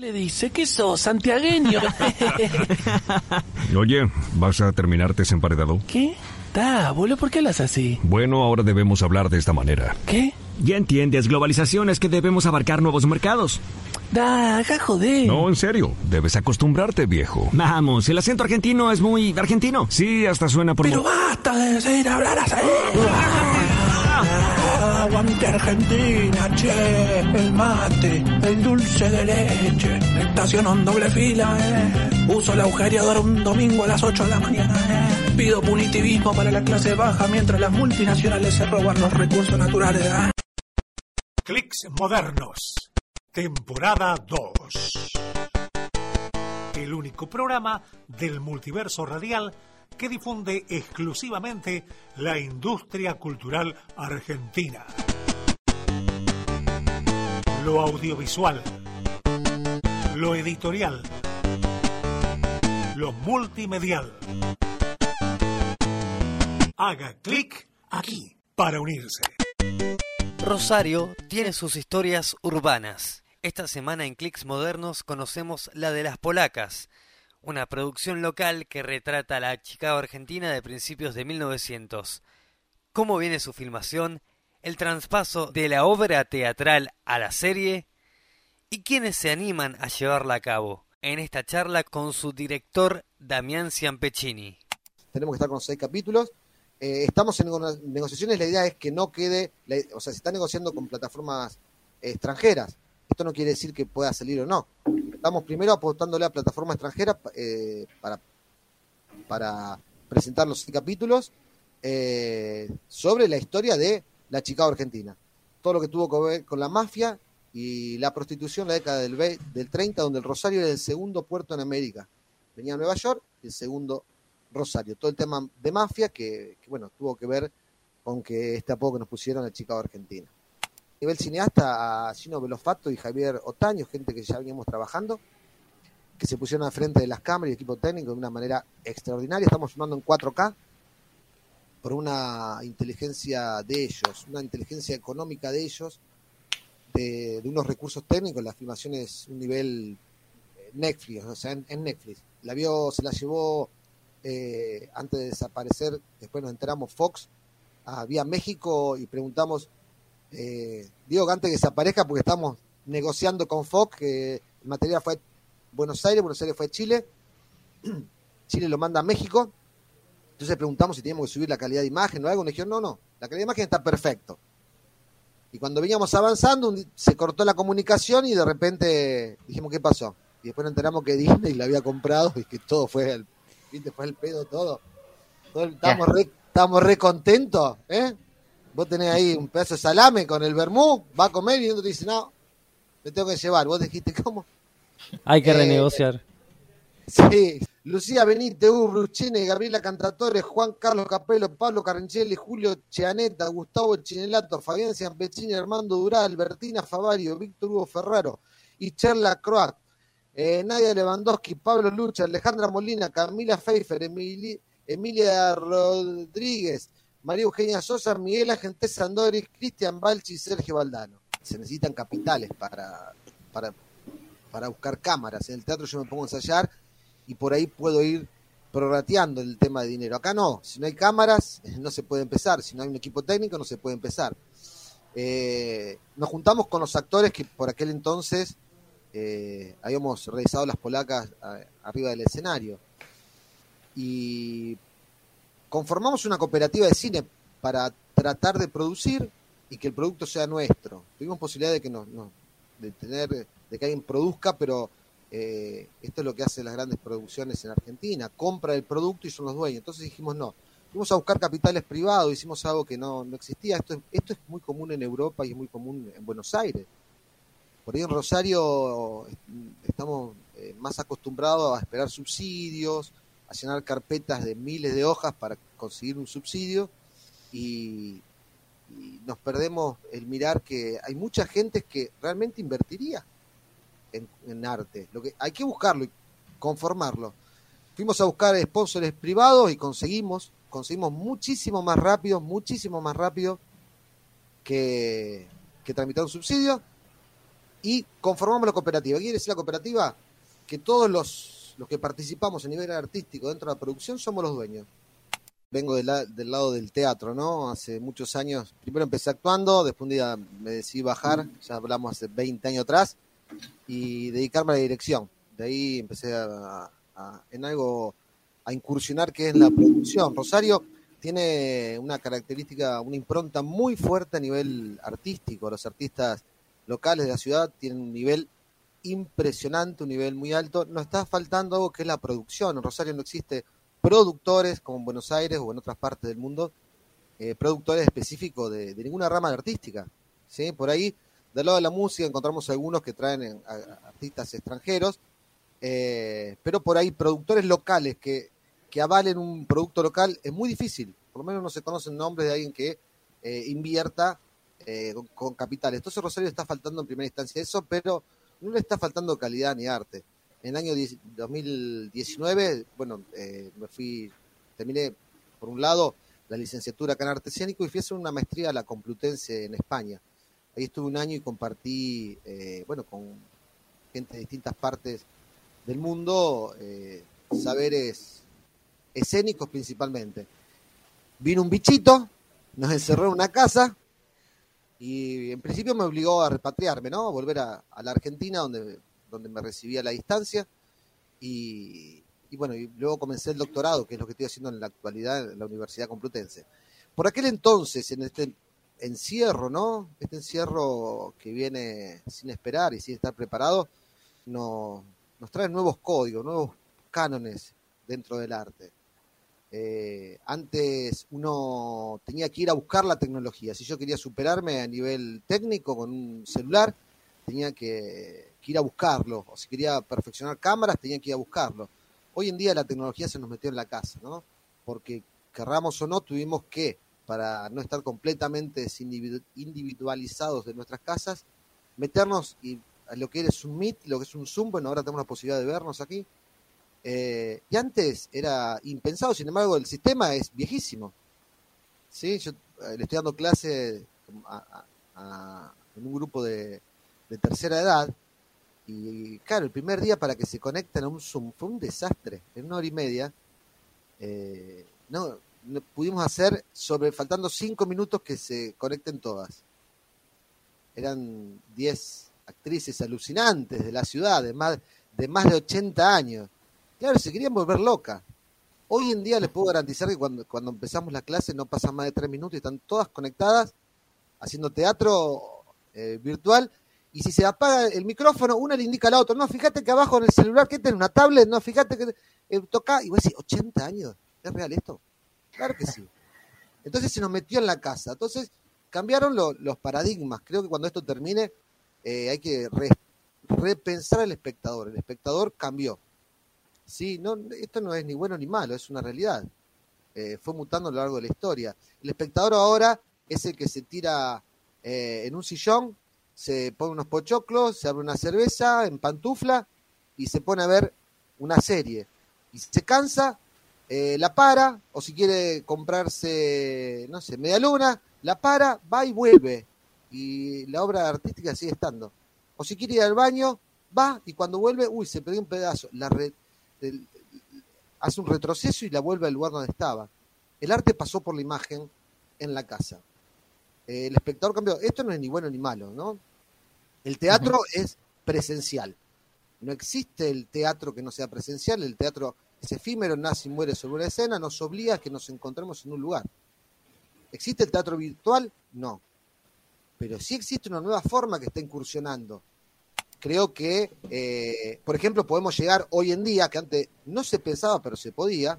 Le dice que sos santiagueño. Oye, ¿vas a terminarte emparedado? ¿Qué? Da, abuelo, ¿por qué las así? Bueno, ahora debemos hablar de esta manera. ¿Qué? Ya entiendes, globalización es que debemos abarcar nuevos mercados. Da, joder. No, en serio, debes acostumbrarte, viejo. Vamos, el acento argentino es muy argentino. Sí, hasta suena por... Pero basta de decir hablar así. Aguante Argentina, che, el mate, el dulce de leche, estaciono en doble fila, eh. Uso el agujereador un domingo a las 8 de la mañana, eh. Pido punitivismo para la clase baja mientras las multinacionales se roban los recursos naturales, eh. Clicks Modernos, temporada 2. El único programa del multiverso radial que difunde exclusivamente la industria cultural argentina. Lo audiovisual, lo editorial, lo multimedial. Haga clic aquí para unirse. Rosario tiene sus historias urbanas. Esta semana en Clicks Modernos conocemos la de las polacas, una producción local que retrata la Chicago argentina de principios de 1900. ¿Cómo viene su filmación? El traspaso de la obra teatral a la serie y quiénes se animan a llevarla a cabo. En esta charla con su director Damián Ciampecini. Tenemos que estar con seis capítulos. Eh, estamos en negociaciones, la idea es que no quede, o sea, se está negociando con plataformas extranjeras. Esto no quiere decir que pueda salir o no estamos primero apostándole a plataforma extranjera eh, para, para presentar los capítulos eh, sobre la historia de la Chicago Argentina. Todo lo que tuvo que ver con la mafia y la prostitución en la década del, del 30, donde el Rosario era el segundo puerto en América. Venía a Nueva York y el segundo Rosario. Todo el tema de mafia que, que bueno, tuvo que ver con que este apodo que nos pusieron a Chicago Argentina nivel cineasta a Gino Belofato y Javier Otaño, gente que ya veníamos trabajando, que se pusieron al frente de las cámaras y equipo técnico de una manera extraordinaria. Estamos filmando en 4K por una inteligencia de ellos, una inteligencia económica de ellos, de, unos recursos técnicos. La filmación es un nivel eh, Netflix, o sea, en, Netflix. La vio, se la llevó eh, antes de desaparecer, después nos enteramos Fox, a Vía México y preguntamos eh, digo que antes que desaparezca porque estamos negociando con Fox, que el material fue Buenos Aires, Buenos Aires fue Chile, Chile lo manda a México, entonces preguntamos si teníamos que subir la calidad de imagen o algo, nos dijeron, no, no, la calidad de imagen está perfecto. Y cuando veníamos avanzando, se cortó la comunicación y de repente dijimos, ¿qué pasó? Y después nos enteramos que Disney lo había comprado y que todo fue el, fue el pedo todo. estábamos, re, estábamos re contentos, ¿eh? Vos tenés ahí un pedazo de salame con el vermú, va a comer y uno te dice, no, me tengo que llevar. Vos dijiste, ¿cómo? Hay que eh, renegociar. Sí, Lucía Benítez, Hugo Bruchene, Gabriela Cantatore, Juan Carlos Capello, Pablo Carrincelli, Julio Cheaneta, Gustavo Chinelato, Fabián Ciampechini, Armando Dural, Albertina Favario, Víctor Hugo Ferraro y Cherla Croat, eh, Nadia Lewandowski, Pablo Lucha, Alejandra Molina, Camila Pfeiffer, Emilia Rodríguez, María Eugenia Sosa, Miguel Agente Sandori, Cristian Balchi y Sergio Valdano. Se necesitan capitales para, para, para buscar cámaras. En el teatro yo me pongo a ensayar y por ahí puedo ir prorrateando el tema de dinero. Acá no, si no hay cámaras no se puede empezar, si no hay un equipo técnico no se puede empezar. Eh, nos juntamos con los actores que por aquel entonces eh, habíamos realizado las polacas arriba del escenario. Y conformamos una cooperativa de cine para tratar de producir y que el producto sea nuestro. Tuvimos posibilidad de que nos, de tener, de que alguien produzca, pero eh, esto es lo que hacen las grandes producciones en Argentina, compra el producto y son los dueños. Entonces dijimos no, fuimos a buscar capitales privados, hicimos algo que no, no existía. Esto, esto es muy común en Europa y es muy común en Buenos Aires. Por ahí en Rosario estamos eh, más acostumbrados a esperar subsidios, a llenar carpetas de miles de hojas para conseguir un subsidio y, nos perdemos el mirar que hay mucha gente que realmente invertiría en, arte. Lo que hay que buscarlo y conformarlo. Fuimos a buscar sponsors privados y conseguimos, conseguimos muchísimo más rápido, muchísimo más rápido que, que tramitar un subsidio. y conformamos la cooperativa. ¿Qué quiere decir la cooperativa? Que todos los, los que participamos a nivel artístico dentro de la producción somos los dueños. Vengo del, lado del teatro, ¿no? Hace muchos años, primero empecé actuando, después un día me decidí bajar, ya hablamos hace 20 años atrás, y dedicarme a la dirección. De ahí empecé en algo a incursionar que es la producción. Rosario tiene una característica, una impronta muy fuerte a nivel artístico. Los artistas locales de la ciudad tienen un nivel impresionante, un nivel muy alto. Nos está faltando algo que es la producción. En Rosario no existe productores como en Buenos Aires o en otras partes del mundo, eh, productores específicos de, ninguna rama artística. ¿sí? Por ahí, del lado de la música, encontramos algunos que traen a artistas extranjeros, eh, pero por ahí productores locales que, que, avalen un producto local es muy difícil. Por lo menos no se conocen nombres de alguien que eh, invierta eh, con, con, capitales. Entonces Rosario está faltando en primera instancia eso, pero no le está faltando calidad ni arte. En el año 2019, bueno, eh, me fui, terminé por un lado la licenciatura acá en arte escénico y fui a hacer una maestría a la Complutense en España. Ahí estuve un año y compartí, eh, bueno, con gente de distintas partes del mundo, eh, saberes escénicos principalmente. Vino un bichito, nos encerró en una casa y en principio me obligó a repatriarme, ¿no? Volver a, la Argentina donde donde me recibí a la distancia. Y, bueno, y luego comencé el doctorado, que es lo que estoy haciendo en la actualidad en la Universidad Complutense. Por aquel entonces, en este encierro, ¿no? Este encierro que viene sin esperar y sin estar preparado, no, nos trae nuevos códigos, nuevos cánones dentro del arte. Eh, antes uno tenía que ir a buscar la tecnología. Si yo quería superarme a nivel técnico con un celular, tenía que, ir a buscarlo, o si quería perfeccionar cámaras, tenía que ir a buscarlo. Hoy en día la tecnología se nos metió en la casa, ¿no? Porque querramos o no, tuvimos que, para no estar completamente individualizados de nuestras casas, meternos y lo que es un lo que es un Zoom, bueno, ahora tenemos la posibilidad de vernos aquí. Eh, y antes era impensado, sin embargo, el sistema es viejísimo. ¿Sí? Yo eh, le estoy dando clase a, en un grupo de, de tercera edad. Y claro, el primer día para que se conecten a un Zoom fue un desastre. En una hora y media eh, no, no, pudimos hacer sobre, faltando cinco minutos que se conecten todas. Eran diez actrices alucinantes de la ciudad, de más de, más de 80 años. Claro, se querían volver loca. Hoy en día les puedo garantizar que cuando, cuando empezamos la clase no pasan más de tres minutos y están todas conectadas, haciendo teatro eh, virtual y si se apaga el micrófono, una le indica a la otra, no, fíjate que abajo en el celular, que tiene una tablet, no, fíjate que eh, toca, y vos decís, 80 años, ¿es real esto? Claro que sí. Entonces se nos metió en la casa. Entonces cambiaron lo, los paradigmas. Creo que cuando esto termine eh, hay que re, repensar al espectador. El espectador cambió. Sí, no, esto no es ni bueno ni malo, es una realidad. Eh, fue mutando a lo largo de la historia. El espectador ahora es el que se tira eh, en un sillón se pone unos pochoclos, se abre una cerveza en pantufla y se pone a ver una serie. Y se cansa, eh, la para, o si quiere comprarse, no sé, media luna, la para, va y vuelve. Y la obra artística sigue estando. O si quiere ir al baño, va y cuando vuelve, uy, se perdió un pedazo. La re, hace un retroceso y la vuelve al lugar donde estaba. El arte pasó por la imagen en la casa. Eh, el espectador cambió. Esto no es ni bueno ni malo, ¿no? El teatro uh -huh. es presencial. No existe el teatro que no sea presencial. El teatro es efímero, nace y muere sobre una escena, nos obliga a que nos encontremos en un lugar. ¿Existe el teatro virtual? No. Pero sí existe una nueva forma que está incursionando. Creo que, eh, por ejemplo, podemos llegar hoy en día, que antes no se pensaba, pero se podía,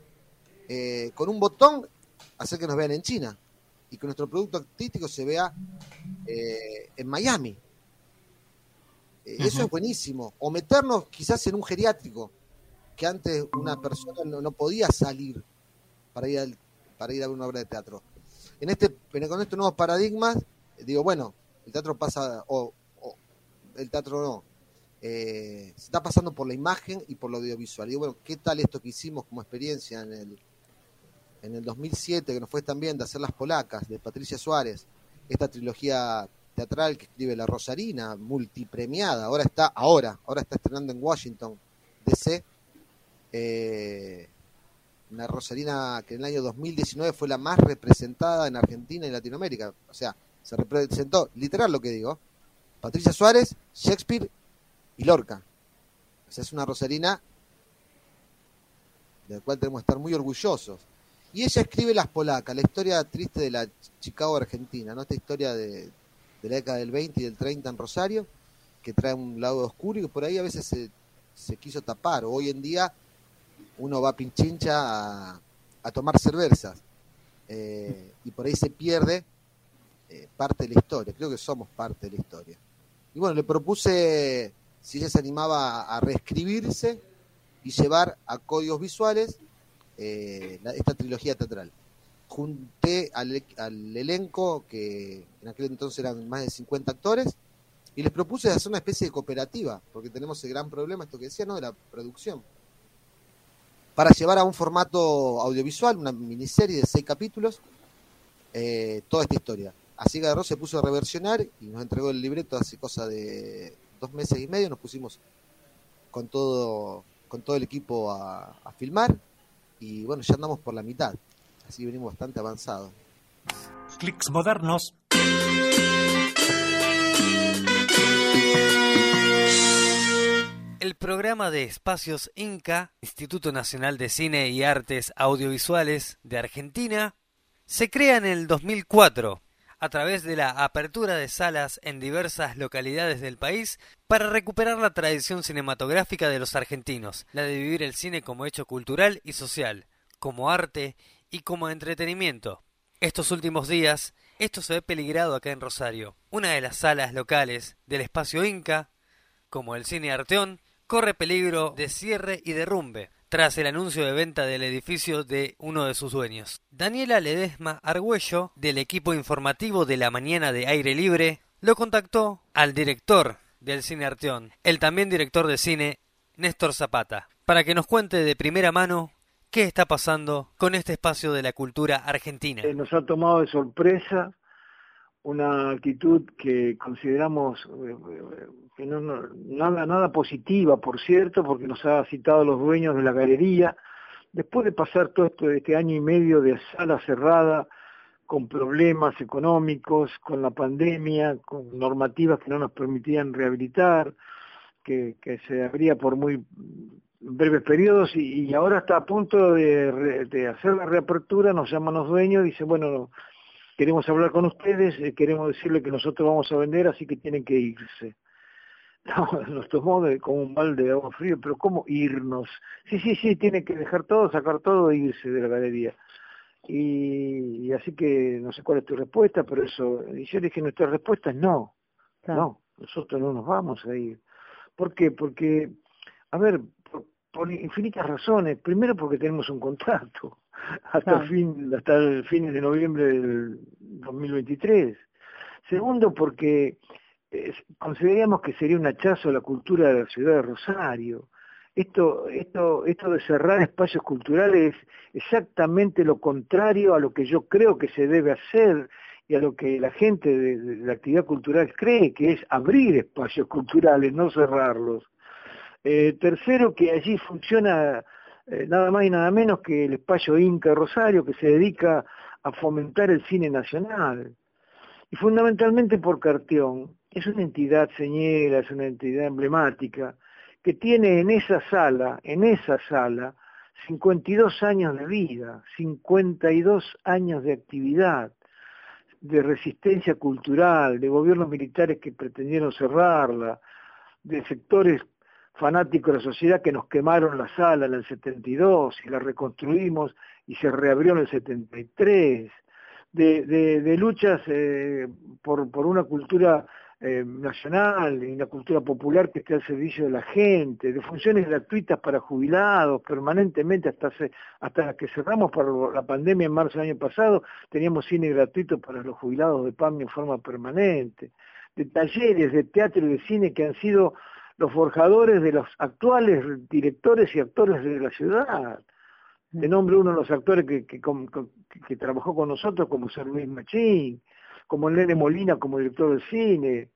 eh, con un botón hacer que nos vean en China y que nuestro producto artístico se vea eh, en Miami. Uh -huh. Eso es buenísimo. O meternos quizás en un geriátrico, que antes una persona no, no podía salir para ir, al, para ir a una obra de teatro. En este, con estos nuevos paradigmas, digo, bueno, el teatro pasa, o, o el teatro no, eh, se está pasando por la imagen y por lo audiovisual. Digo, bueno, ¿qué tal esto que hicimos como experiencia en el, en el 2007, que nos fue también de hacer Las Polacas, de Patricia Suárez, esta trilogía teatral que escribe La Rosarina, multipremiada, ahora está, ahora, ahora está estrenando en Washington, DC, eh, una Rosarina que en el año 2019 fue la más representada en Argentina y Latinoamérica, o sea, se representó, literal lo que digo, Patricia Suárez, Shakespeare y Lorca. O sea, es una Rosarina de la cual tenemos que estar muy orgullosos. Y ella escribe Las Polacas, la historia triste de la Chicago Argentina, ¿no? Esta historia de, la década del 20 y del 30 en Rosario, que trae un lado oscuro y que por ahí a veces se, quiso tapar. Hoy en día uno va a Pinchincha a, a tomar cervezas eh, y por ahí se pierde eh, parte de la historia. Creo que somos parte de la historia. Y bueno, le propuse si ella se animaba a reescribirse y llevar a códigos visuales eh, esta trilogía teatral. Junté al, elenco, que en aquel entonces eran más de 50 actores, y les propuse hacer una especie de cooperativa, porque tenemos el gran problema, esto que decía, ¿no? de la producción. Para llevar a un formato audiovisual, una miniserie de seis capítulos, eh, toda esta historia. Así que agarró, se puso a reversionar y nos entregó el libreto hace cosa de dos meses y medio. Nos pusimos con todo, con todo el equipo a, a filmar y bueno, ya andamos por la mitad. Así venimos bastante avanzados. Clics modernos. El programa de espacios INCA, Instituto Nacional de Cine y Artes Audiovisuales de Argentina, se crea en el 2004 a través de la apertura de salas en diversas localidades del país para recuperar la tradición cinematográfica de los argentinos, la de vivir el cine como hecho cultural y social, como arte y como entretenimiento. Estos últimos días, esto se ve peligrado acá en Rosario. Una de las salas locales del espacio Inca, como el cine Arteón, corre peligro de cierre y derrumbe tras el anuncio de venta del edificio de uno de sus dueños. Daniela Ledesma Argüello, del equipo informativo de la mañana de aire libre, lo contactó al director del cine Arteón, el también director de cine Néstor Zapata, para que nos cuente de primera mano qué está pasando con este espacio de la cultura argentina. Eh, nos ha tomado de sorpresa una actitud que consideramos eh, eh, que no, no- nada, nada positiva, por cierto, porque nos ha citado los dueños de la galería, después de pasar todo esto, este año y medio de sala cerrada, con problemas económicos, con la pandemia, con normativas que no nos permitían rehabilitar, que, que se abría por muy breves periodos y, y ahora está a punto de, de hacer la reapertura, nos llaman los dueños, dice, bueno, queremos hablar con ustedes, eh, queremos decirle que nosotros vamos a vender, así que tienen que irse. No, nos tomó de, como un balde de agua frío, pero ¿cómo irnos? Sí, sí, sí, tienen que dejar todo, sacar todo e irse de la galería. Y, y así que no sé cuál es tu respuesta, pero eso, y yo dije, nuestra respuesta es no, no, nosotros no nos vamos a ir. ¿Por qué? Porque, a ver, por, por infinitas razones. Primero porque tenemos un contrato hasta el fin, hasta el fin de noviembre del 2023. Segundo porque eh, consideramos que sería un hachazo a la cultura de la ciudad de Rosario. Esto, esto, esto de cerrar espacios culturales es exactamente lo contrario a lo que yo creo que se debe hacer y a lo que la gente de, de la actividad cultural cree, que es abrir espacios culturales, no cerrarlos. Eh, tercero, que allí funciona eh, nada más y nada menos que el espacio Inca Rosario, que se dedica a fomentar el cine nacional. Y fundamentalmente por Cartión, es una entidad señera, es una entidad emblemática, que tiene en esa sala, en esa sala, 52 años de vida, 52 años de actividad, de resistencia cultural, de gobiernos militares que pretendieron cerrarla, de sectores fanáticos de la sociedad que nos quemaron la sala en el 72 y la reconstruimos y se reabrió en el 73, de, de, luchas eh, por, por una cultura eh, nacional y una cultura popular que esté al servicio de la gente, de funciones gratuitas para jubilados permanentemente hasta, se, que cerramos para la pandemia en marzo del año pasado, teníamos cine gratuito para los jubilados de PAMI en forma permanente, de talleres de teatro y de cine que han sido los forjadores de los actuales directores y actores de la ciudad. De nombre uno de los actores que, que, que, que trabajó con nosotros como Sir Luis Machín, como Nene Molina como director del cine,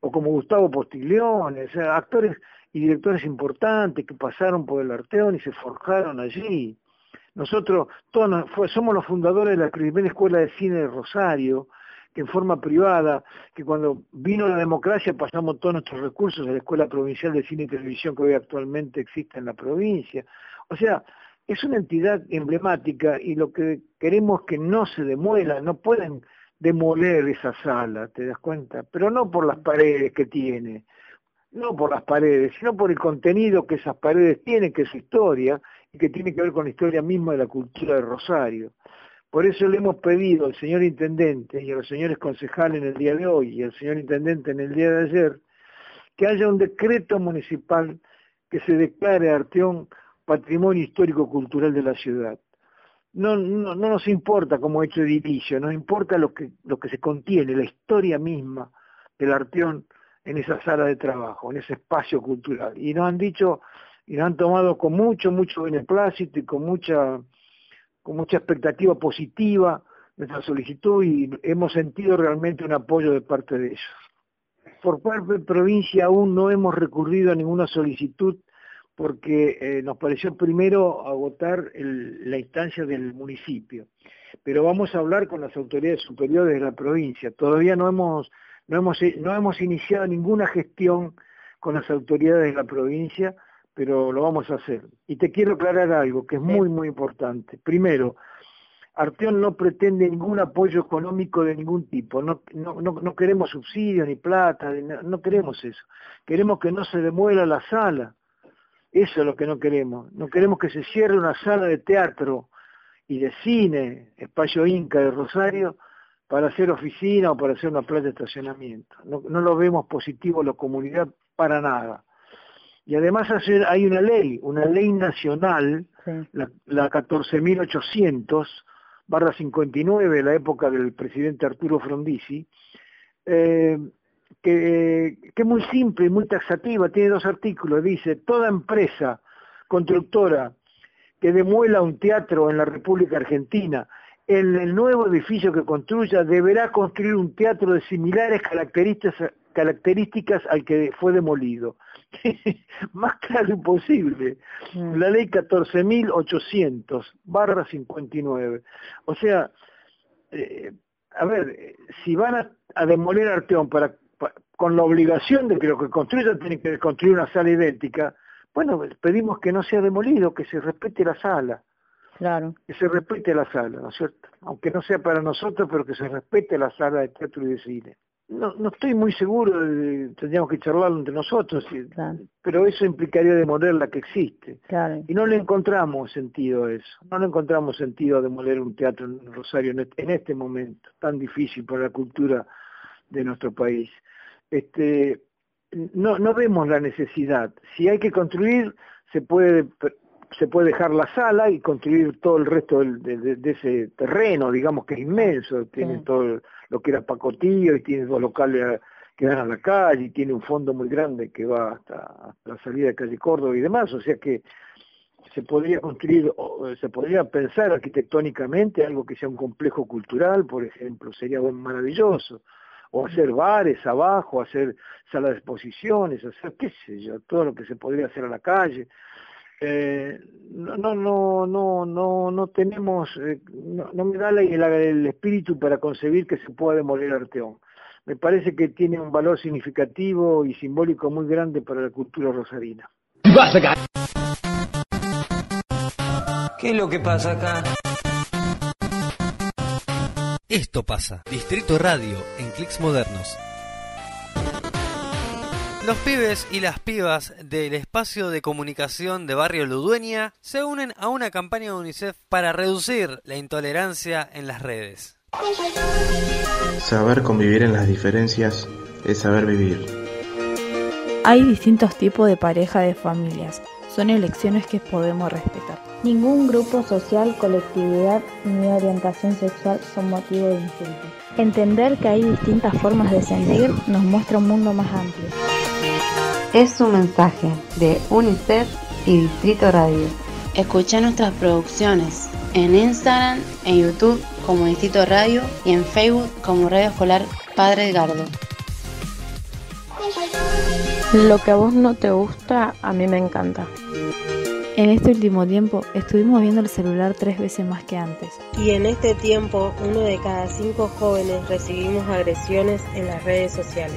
o como Gustavo Postiglione, o sea, actores y directores importantes que pasaron por el Arteón y se forjaron allí. Nosotros todos somos los fundadores de la primera escuela de cine de Rosario, que en forma privada, que cuando vino la democracia pasamos todos nuestros recursos a la Escuela Provincial de Cine y Televisión que hoy actualmente existe en la provincia. O sea, es una entidad emblemática y lo que queremos que no se demuela, no pueden demoler esa sala, ¿te das cuenta? Pero no por las paredes que tiene, no por las paredes, sino por el contenido que esas paredes tienen, que es su historia, y que tiene que ver con la historia misma de la cultura de Rosario. Por eso le hemos pedido al señor intendente y a los señores concejales en el día de hoy y al señor intendente en el día de ayer que haya un decreto municipal que se declare Arteón patrimonio histórico-cultural de la ciudad. No, nos importa como hecho edilicio, nos importa lo que, lo que se contiene, la historia misma del Arteón en esa sala de trabajo, en ese espacio cultural. Y nos han dicho y nos han tomado con mucho, mucho beneplácito y con mucha con mucha expectativa positiva nuestra solicitud y hemos sentido realmente un apoyo de parte de ellos. Por parte de provincia aún no hemos recurrido a ninguna solicitud porque eh, nos pareció primero agotar la instancia del municipio. Pero vamos a hablar con las autoridades superiores de la provincia. Todavía no hemos, no hemos, no hemos iniciado ninguna gestión con las autoridades de la provincia pero lo vamos a hacer. Y te quiero aclarar algo que es muy, muy importante. Primero, Arteón no pretende ningún apoyo económico de ningún tipo, no, no, no, queremos subsidios ni plata, no, queremos eso. Queremos que no se demuela la sala, eso es lo que no queremos. No queremos que se cierre una sala de teatro y de cine, espacio Inca de Rosario, para hacer oficina o para hacer una playa de estacionamiento. No, no lo vemos positivo la comunidad para nada. Y además hay una ley, una ley nacional, la, la 14.800, barra 59, de la época del presidente Arturo Frondizi, eh, que, que es muy simple y muy taxativa, tiene dos artículos, dice, toda empresa constructora que demuela un teatro en la República Argentina, en el nuevo edificio que construya deberá construir un teatro de similares características, características al que fue demolido. Más claro imposible. Mm. La ley 14.800, barra 59. O sea, eh, a ver, si van a, demoler Arteón para, con la obligación de que lo que construyan tiene que construir una sala idéntica, bueno, pedimos que no sea demolido, que se respete la sala. Claro. Que se respete la sala, ¿no es cierto? Aunque no sea para nosotros, pero que se respete la sala de teatro y de cine. No, no estoy muy seguro, tendríamos que charlarlo entre nosotros, pero eso implicaría demoler la que existe. Y no le encontramos sentido a eso, no le encontramos sentido a demoler un teatro en Rosario en este momento, tan difícil para la cultura de nuestro país. Este, no, no vemos la necesidad. Si hay que construir, se puede se puede dejar la sala y construir todo el resto de, ese terreno, digamos que es inmenso, tiene todo lo que era pacotillo y tiene dos locales que dan a la calle y tiene un fondo muy grande que va hasta, la salida de calle Córdoba y demás, o sea que se podría construir, se podría pensar arquitectónicamente algo que sea un complejo cultural, por ejemplo, sería maravilloso, o hacer bares abajo, hacer salas de exposiciones, hacer qué sé yo, todo lo que se podría hacer a la calle, eh, no, no, no, no, no, no tenemos, eh, no, me da el, espíritu para concebir que se pueda demoler Arteón. Me parece que tiene un valor significativo y simbólico muy grande para la cultura rosarina. ¿Qué es lo que pasa acá? Esto pasa. Distrito Radio en Clics Modernos. Los pibes y las pibas del espacio de comunicación de Barrio Ludueña se unen a una campaña de UNICEF para reducir la intolerancia en las redes. Saber convivir en las diferencias es saber vivir. Hay distintos tipos de pareja de familias. Son elecciones que podemos respetar. Ningún grupo social, colectividad ni orientación sexual son motivo de insulto. Entender que hay distintas formas de sentir nos muestra un mundo más amplio. Es un mensaje de UNICEF y Distrito Radio. Escucha nuestras producciones en Instagram, en YouTube como Distrito Radio y en Facebook como Radio Escolar Padre Edgardo. Lo que a vos no te gusta, a mí me encanta. En este último tiempo estuvimos viendo el celular tres veces más que antes. Y en este tiempo, uno de cada cinco jóvenes recibimos agresiones en las redes sociales.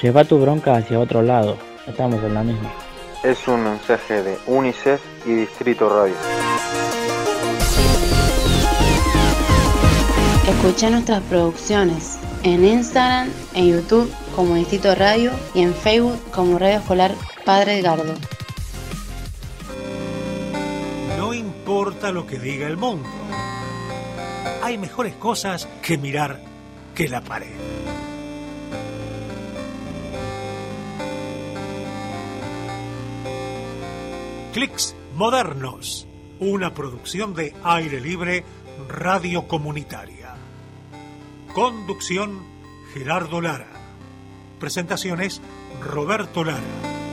Lleva tu bronca hacia otro lado, estamos en la misma. Es un mensaje de UNICEF y Distrito Radio. Escucha nuestras producciones en Instagram, en YouTube como Distrito Radio y en Facebook como Radio Escolar Padre Edgardo. No importa lo que diga el mundo. Hay mejores cosas que mirar que la pared. Clics Modernos, una producción de aire libre radio comunitaria. Conducción Gerardo Lara. Presentaciones Roberto Lara.